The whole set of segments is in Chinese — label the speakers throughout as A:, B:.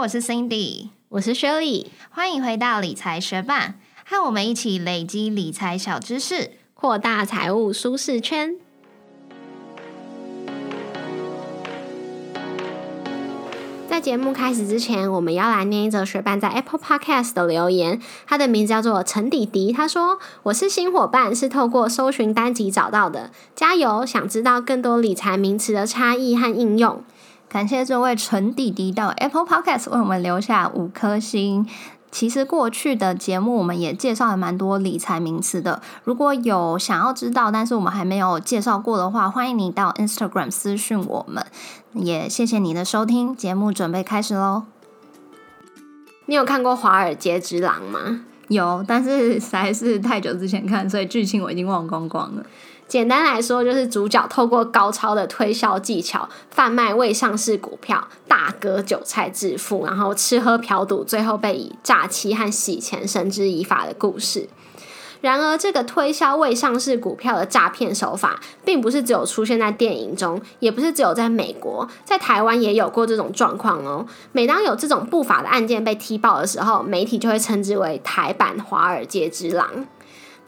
A: 我是 Cindy，
B: 我是 Shirley，
A: 欢迎回到理财学霸，和我们一起累积理财小知识，
B: 扩大财务舒适圈。在节目开始之前，我们要来念一则学伴在 Apple Podcast 的留言，他的名字叫做陈迪迪，他说：“我是新伙伴，是透过搜寻单集找到的，加油！想知道更多理财名词的差异和应用。”
A: 感谢这位陈弟弟到 Apple Podcast 为我们留下五颗星。其实过去的节目我们也介绍了蛮多理财名词的，如果有想要知道，但是我们还没有介绍过的话，欢迎你到 Instagram 私讯我们。也谢谢你的收听，节目准备开始喽。
B: 你有看过《华尔街之狼》吗？
A: 有，但是实在是太久之前看，所以剧情我已经忘光光了。
B: 简单来说，就是主角透过高超的推销技巧，贩卖未上市股票，大割韭菜致富，然后吃喝嫖赌，最后被以诈欺和洗钱绳之以法的故事。然而，这个推销未上市股票的诈骗手法，并不是只有出现在电影中，也不是只有在美国，在台湾也有过这种状况哦。每当有这种不法的案件被踢爆的时候，媒体就会称之为台版《华尔街之狼》。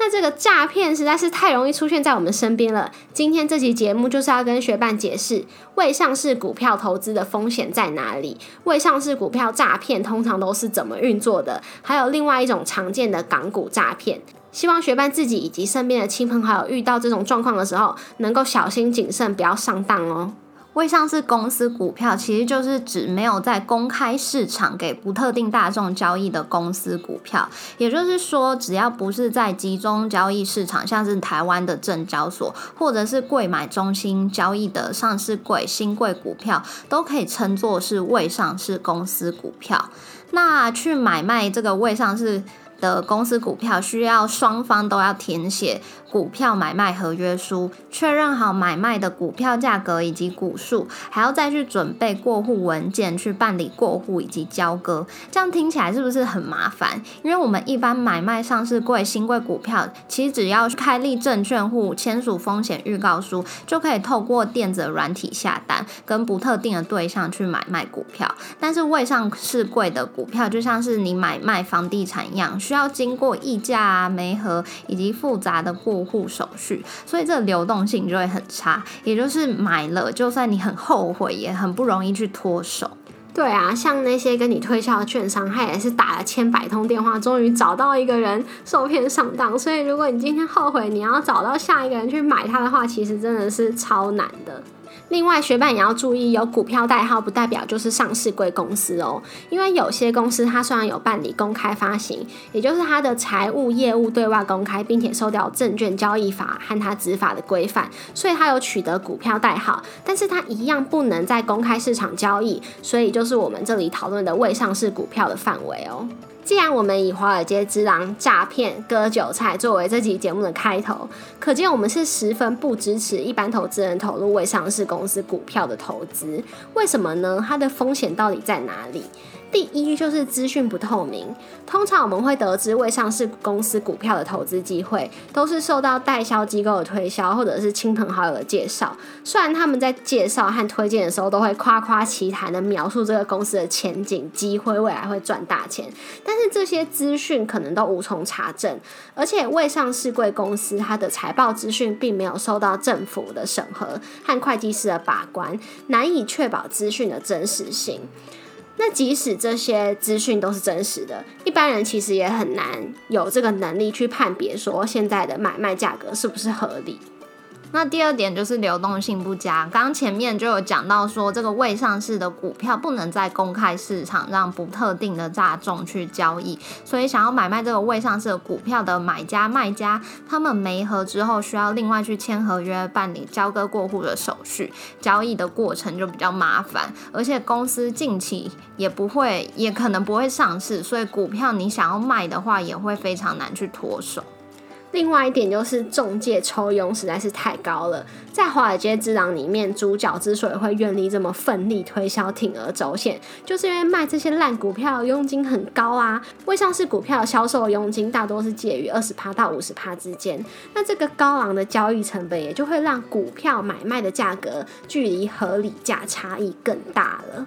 B: 那这个诈骗实在是太容易出现在我们身边了。今天这期节目就是要跟学伴解释未上市股票投资的风险在哪里，未上市股票诈骗通常都是怎么运作的，还有另外一种常见的港股诈骗。希望学伴自己以及身边的亲朋好友遇到这种状况的时候，能够小心谨慎，不要上当哦。
A: 未上市公司股票其实就是指没有在公开市场给不特定大众交易的公司股票，也就是说，只要不是在集中交易市场，像是台湾的证交所或者是柜买中心交易的上市柜新贵股票，都可以称作是未上市公司股票。那去买卖这个未上市。的公司股票需要双方都要填写股票买卖合约书，确认好买卖的股票价格以及股数，还要再去准备过户文件去办理过户以及交割。这样听起来是不是很麻烦？因为我们一般买卖上市柜新贵股票，其实只要开立证券户、签署风险预告书，就可以透过电子软体下单，跟不特定的对象去买卖股票。但是未上市柜的股票，就像是你买卖房地产一样。需要经过议价啊、媒合以及复杂的过户手续，所以这个流动性就会很差。也就是买了，就算你很后悔，也很不容易去脱手。
B: 对啊，像那些跟你推销的券商，他也是打了千百通电话，终于找到一个人受骗上当。所以如果你今天后悔，你要找到下一个人去买它的话，其实真的是超难的。另外，学伴也要注意，有股票代号不代表就是上市贵公司哦。因为有些公司它虽然有办理公开发行，也就是它的财务业务对外公开，并且受到证券交易法和它执法的规范，所以它有取得股票代号，但是它一样不能在公开市场交易，所以就是我们这里讨论的未上市股票的范围哦。既然我们以华尔街之狼诈骗割韭菜作为这期节目的开头，可见我们是十分不支持一般投资人投入未上市公司股票的投资。为什么呢？它的风险到底在哪里？第一就是资讯不透明。通常我们会得知未上市公司股票的投资机会，都是受到代销机构的推销，或者是亲朋好友的介绍。虽然他们在介绍和推荐的时候，都会夸夸其谈的描述这个公司的前景、机会、未来会赚大钱，但是这些资讯可能都无从查证。而且未上市贵公司它的财报资讯并没有受到政府的审核和会计师的把关，难以确保资讯的真实性。那即使这些资讯都是真实的，一般人其实也很难有这个能力去判别说现在的买卖价格是不是合理。
A: 那第二点就是流动性不佳。刚前面就有讲到说，这个未上市的股票不能在公开市场让不特定的大众去交易，所以想要买卖这个未上市的股票的买家卖家，他们没合之后需要另外去签合约、办理交割过户的手续，交易的过程就比较麻烦，而且公司近期也不会，也可能不会上市，所以股票你想要卖的话，也会非常难去脱手。
B: 另外一点就是中介抽佣实在是太高了，在华尔街之狼里面，主角之所以会愿意这么奋力推销、铤而走险，就是因为卖这些烂股票佣金很高啊。未上市股票销售佣金大多是介于二十趴到五十趴之间，那这个高昂的交易成本也就会让股票买卖的价格距离合理价差异更大了。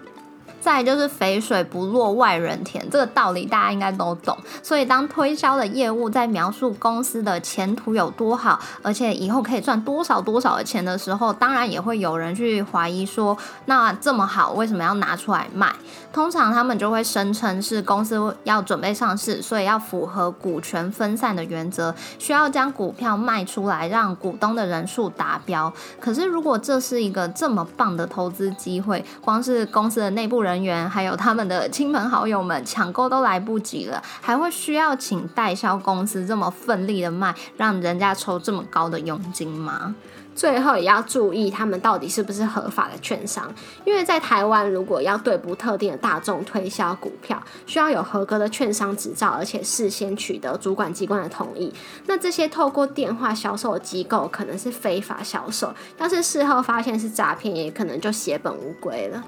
A: 再就是肥水不落外人田，这个道理大家应该都懂。所以当推销的业务在描述公司的前途有多好，而且以后可以赚多少多少的钱的时候，当然也会有人去怀疑说，那这么好，为什么要拿出来卖？通常他们就会声称是公司要准备上市，所以要符合股权分散的原则，需要将股票卖出来，让股东的人数达标。可是如果这是一个这么棒的投资机会，光是公司的内部人。人员还有他们的亲朋好友们抢购都来不及了，还会需要请代销公司这么奋力的卖，让人家抽这么高的佣金吗？
B: 最后也要注意他们到底是不是合法的券商，因为在台湾，如果要对不特定的大众推销股票，需要有合格的券商执照，而且事先取得主管机关的同意。那这些透过电话销售的机构可能是非法销售，要是事后发现是诈骗，也可能就血本无归了。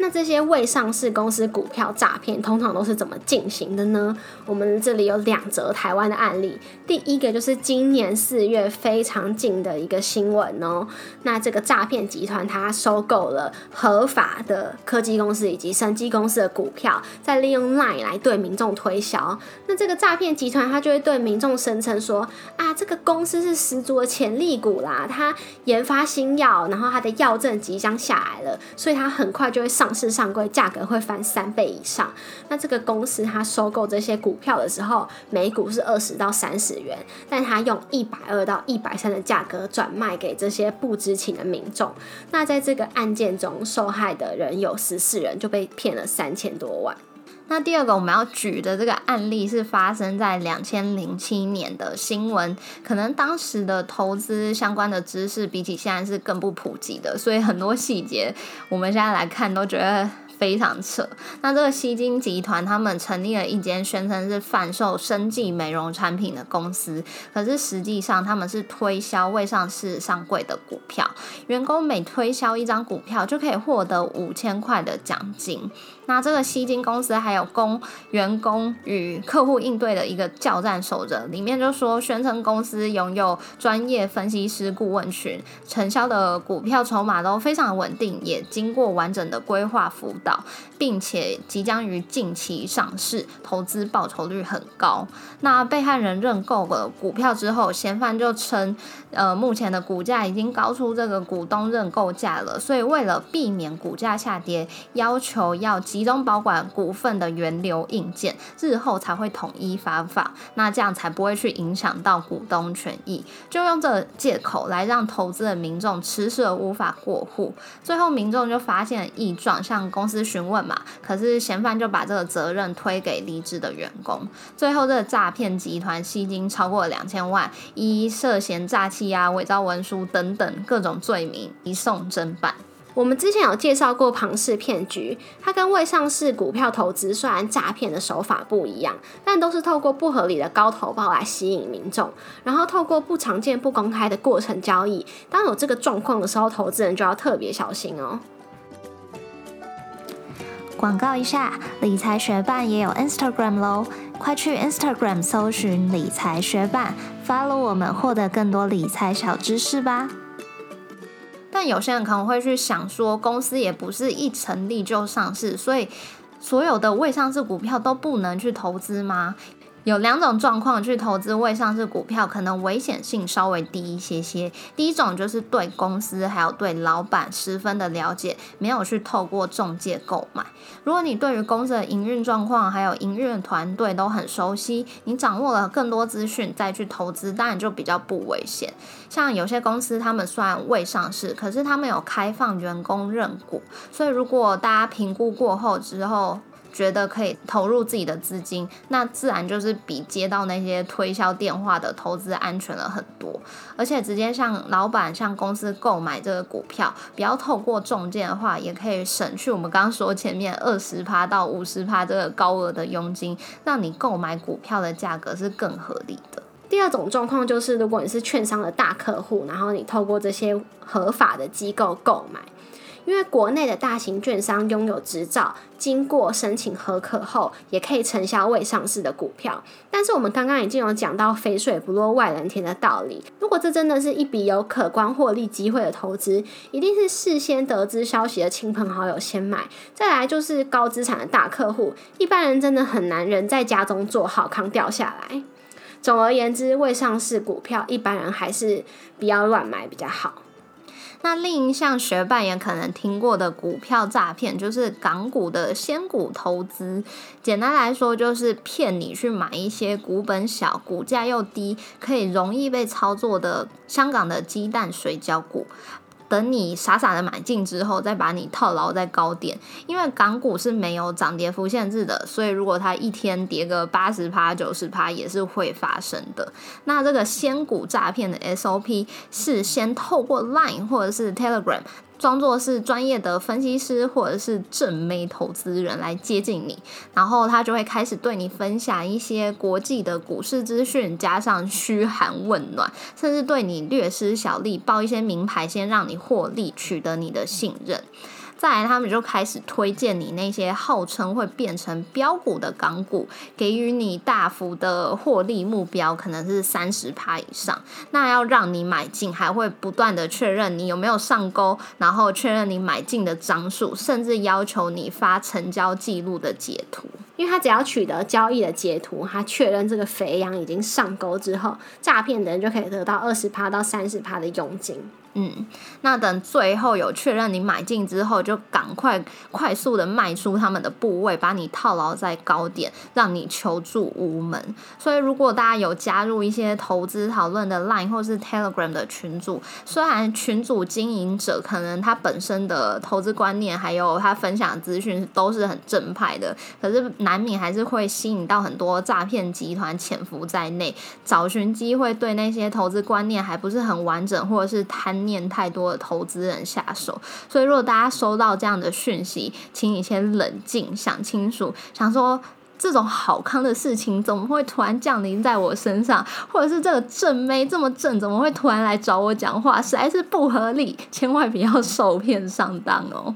B: 那这些未上市公司股票诈骗通常都是怎么进行的呢？我们这里有两则台湾的案例。第一个就是今年四月非常近的一个新闻哦。那这个诈骗集团它收购了合法的科技公司以及生技公司的股票，再利用 LINE 来对民众推销。那这个诈骗集团它就会对民众声称说：啊，这个公司是十足的潜力股啦，它研发新药，然后它的药证即将下来了，所以它很快就会上。上市上柜价格会翻三倍以上。那这个公司它收购这些股票的时候，每股是二十到三十元，但它用一百二到一百三的价格转卖给这些不知情的民众。那在这个案件中，受害的人有十四人，就被骗了三千多万。
A: 那第二个我们要举的这个案例是发生在两千零七年的新闻，可能当时的投资相关的知识比起现在是更不普及的，所以很多细节我们现在来看都觉得。非常扯。那这个西金集团，他们成立了一间宣称是贩售生计美容产品的公司，可是实际上他们是推销未上市上柜的股票。员工每推销一张股票，就可以获得五千块的奖金。那这个西金公司还有供员工与客户应对的一个教战守则，里面就说宣称公司拥有专业分析师顾问群，承销的股票筹码都非常稳定，也经过完整的规划辅导。并且即将于近期上市，投资报酬率很高。那被害人认购了股票之后，嫌犯就称，呃，目前的股价已经高出这个股东认购价了，所以为了避免股价下跌，要求要集中保管股份的原流硬件，日后才会统一发放。那这样才不会去影响到股东权益，就用这借口来让投资的民众迟迟无法过户。最后民众就发现了异状，向公司。询问嘛，可是嫌犯就把这个责任推给离职的员工，最后这个诈骗集团吸金超过两千万，依涉嫌诈欺啊、伪造文书等等各种罪名移送侦办。
B: 我们之前有介绍过庞氏骗局，它跟未上市股票投资虽然诈骗的手法不一样，但都是透过不合理的高投报来吸引民众，然后透过不常见、不公开的过程交易。当有这个状况的时候，投资人就要特别小心哦。
A: 广告一下，理财学办也有 Instagram 喽，快去 Instagram 搜寻理财学办，follow 我们，获得更多理财小知识吧。但有些人可能会去想说，公司也不是一成立就上市，所以所有的未上市股票都不能去投资吗？有两种状况去投资未上市股票，可能危险性稍微低一些些。第一种就是对公司还有对老板十分的了解，没有去透过中介购买。如果你对于公司的营运状况还有营运团队都很熟悉，你掌握了更多资讯再去投资，当然就比较不危险。像有些公司他们虽然未上市，可是他们有开放员工认股，所以如果大家评估过后之后，觉得可以投入自己的资金，那自然就是比接到那些推销电话的投资安全了很多。而且直接向老板、向公司购买这个股票，不要透过中介的话，也可以省去我们刚刚说前面二十趴到五十趴这个高额的佣金，让你购买股票的价格是更合理的。
B: 第二种状况就是，如果你是券商的大客户，然后你透过这些合法的机构购买。因为国内的大型券商拥有执照，经过申请合可后，也可以承销未上市的股票。但是我们刚刚已经有讲到“肥水不落外人田”的道理。如果这真的是一笔有可观获利机会的投资，一定是事先得知消息的亲朋好友先买。再来就是高资产的大客户，一般人真的很难人在家中坐好康掉下来。总而言之，未上市股票，一般人还是不要乱买比较好。
A: 那另一项学霸也可能听过的股票诈骗，就是港股的仙股投资。简单来说，就是骗你去买一些股本小、股价又低、可以容易被操作的香港的鸡蛋水饺股。等你傻傻的买进之后，再把你套牢在高点，因为港股是没有涨跌幅限制的，所以如果它一天跌个八十趴、九十趴也是会发生的。那这个仙股诈骗的 SOP 是先透过 Line 或者是 Telegram。装作是专业的分析师或者是正妹投资人来接近你，然后他就会开始对你分享一些国际的股市资讯，加上嘘寒问暖，甚至对你略施小利，报一些名牌，先让你获利，取得你的信任。再来，他们就开始推荐你那些号称会变成标股的港股，给予你大幅的获利目标，可能是三十趴以上。那要让你买进，还会不断的确认你有没有上钩，然后确认你买进的张数，甚至要求你发成交记录的截图。
B: 因为他只要取得交易的截图，他确认这个肥羊已经上钩之后，诈骗的人就可以得到二十趴到三十趴的佣金。
A: 嗯，那等最后有确认你买进之后，就赶快快速的卖出他们的部位，把你套牢在高点，让你求助无门。所以，如果大家有加入一些投资讨论的 Line 或是 Telegram 的群组，虽然群组经营者可能他本身的投资观念还有他分享资讯都是很正派的，可是难免还是会吸引到很多诈骗集团潜伏在内，找寻机会对那些投资观念还不是很完整或者是贪。念太多的投资人下手，所以如果大家收到这样的讯息，请你先冷静，想清楚，想说这种好康的事情怎么会突然降临在我身上，或者是这个正妹这么正，怎么会突然来找我讲话，实在是不合理，千万不要受骗上当哦。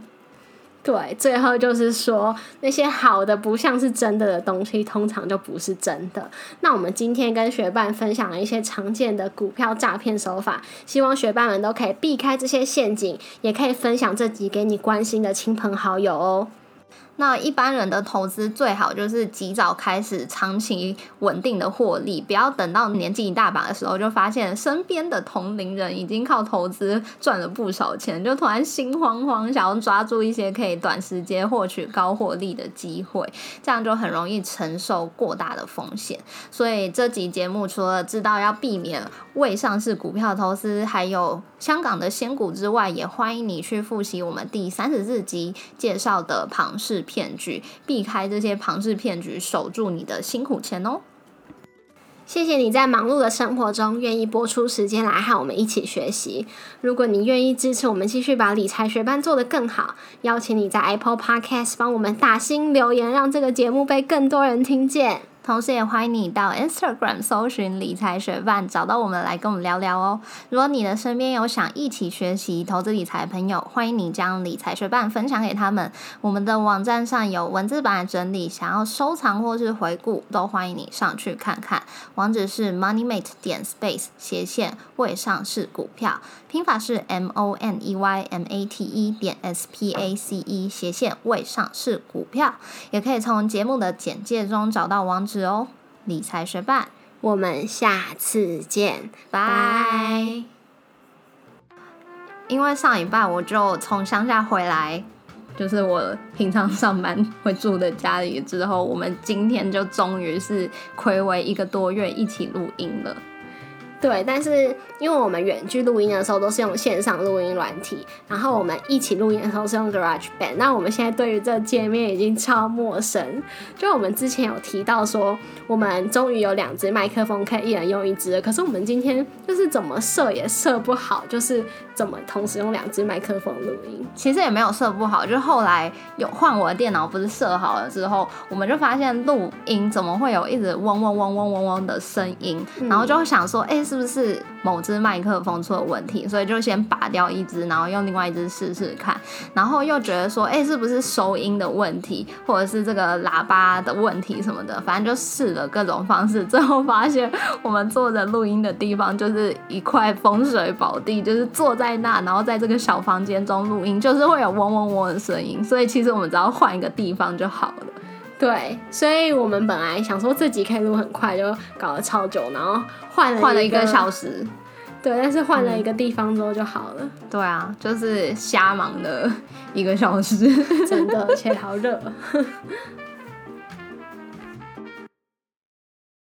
B: 对，最后就是说，那些好的不像是真的的东西，通常就不是真的。那我们今天跟学伴分享了一些常见的股票诈骗手法，希望学伴们都可以避开这些陷阱，也可以分享这集给你关心的亲朋好友哦。
A: 那一般人的投资最好就是及早开始，长期稳定的获利，不要等到年纪一大把的时候，就发现身边的同龄人已经靠投资赚了不少钱，就突然心慌慌，想要抓住一些可以短时间获取高获利的机会，这样就很容易承受过大的风险。所以这集节目除了知道要避免未上市股票投资，还有香港的仙股之外，也欢迎你去复习我们第三十四集介绍的庞氏。骗局，避开这些庞氏骗局，守住你的辛苦钱哦。
B: 谢谢你在忙碌的生活中愿意播出时间来和我们一起学习。如果你愿意支持我们继续把理财学班做得更好，邀请你在 Apple Podcast 帮我们打新留言，让这个节目被更多人听见。
A: 同时也欢迎你到 Instagram 搜寻理财学伴，找到我们来跟我们聊聊哦。如果你的身边有想一起学习投资理财的朋友，欢迎你将理财学伴分享给他们。我们的网站上有文字版的整理，想要收藏或是回顾，都欢迎你上去看看。网址是 moneymate 点 space 斜线未上市股票，拼法是 m o n e y m a t e 点 s p a c e 斜线未上市股票。也可以从节目的简介中找到网址。哦，理财学霸，
B: 我们下次见，
A: 拜。因为上一拜我就从乡下回来，就是我平常上班会住的家里之后，我们今天就终于是暌违一个多月一起录音了。
B: 对，但是因为我们远距录音的时候都是用线上录音软体，然后我们一起录音的时候是用 Garage Band。那我们现在对于这界面已经超陌生。就我们之前有提到说，我们终于有两只麦克风可以一人用一只，可是我们今天就是怎么设也设不好，就是怎么同时用两只麦克风录音。
A: 其实也没有设不好，就后来有换我的电脑，不是设好了之后，我们就发现录音怎么会有一直嗡嗡嗡嗡嗡嗡的声音，然后就想说，哎。是不是某只麦克风出了问题，所以就先拔掉一只，然后用另外一只试试看，然后又觉得说，哎，是不是收音的问题，或者是这个喇叭的问题什么的，反正就试了各种方式，最后发现我们坐着录音的地方就是一块风水宝地，就是坐在那，然后在这个小房间中录音，就是会有嗡嗡嗡的声音，所以其实我们只要换一个地方就好了。
B: 对，所以我们本来想说这集可以录很快，就搞了超久，然后换了
A: 换了一
B: 个
A: 个小时，
B: 对，但是换了一个地方之后就好了，
A: 对啊，就是瞎忙的一个小时。
B: 真的，而且好热。